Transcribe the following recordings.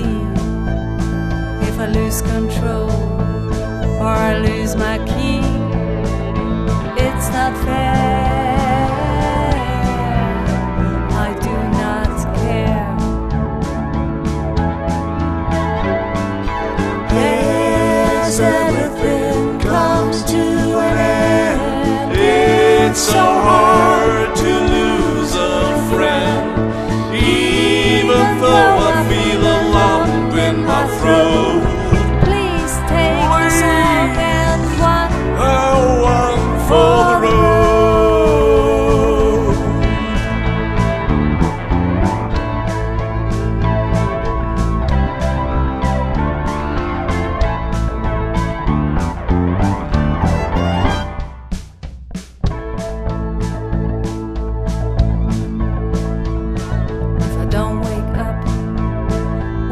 tragedy if I lose control or I lose my key. It's not fair. I do not care. Yes, everything comes to an end. It's so hard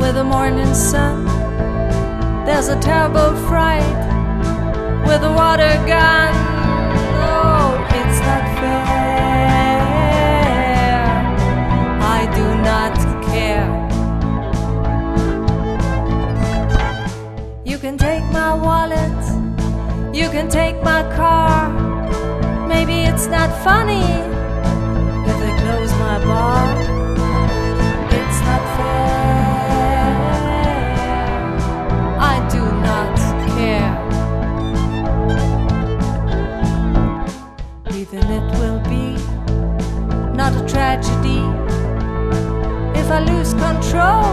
with the morning sun. There's a terrible fright with a water gun. Oh, it's not fair. I do not care. You can take my wallet, you can take my car. Maybe it's not funny if they close my bar. Tragedy if I lose control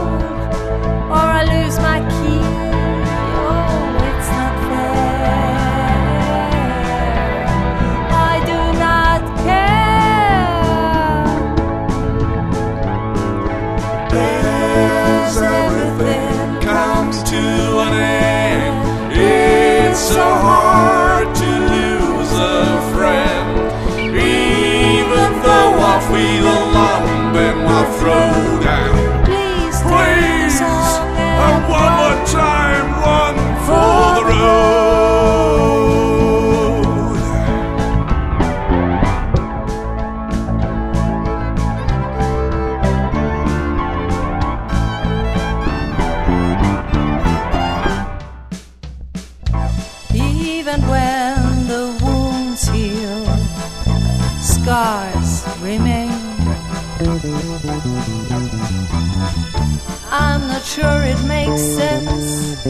or I lose my key. In my throat, Please, please, and one more time, run for the road. Even when the wounds heal, scars remain. I'm not sure it makes sense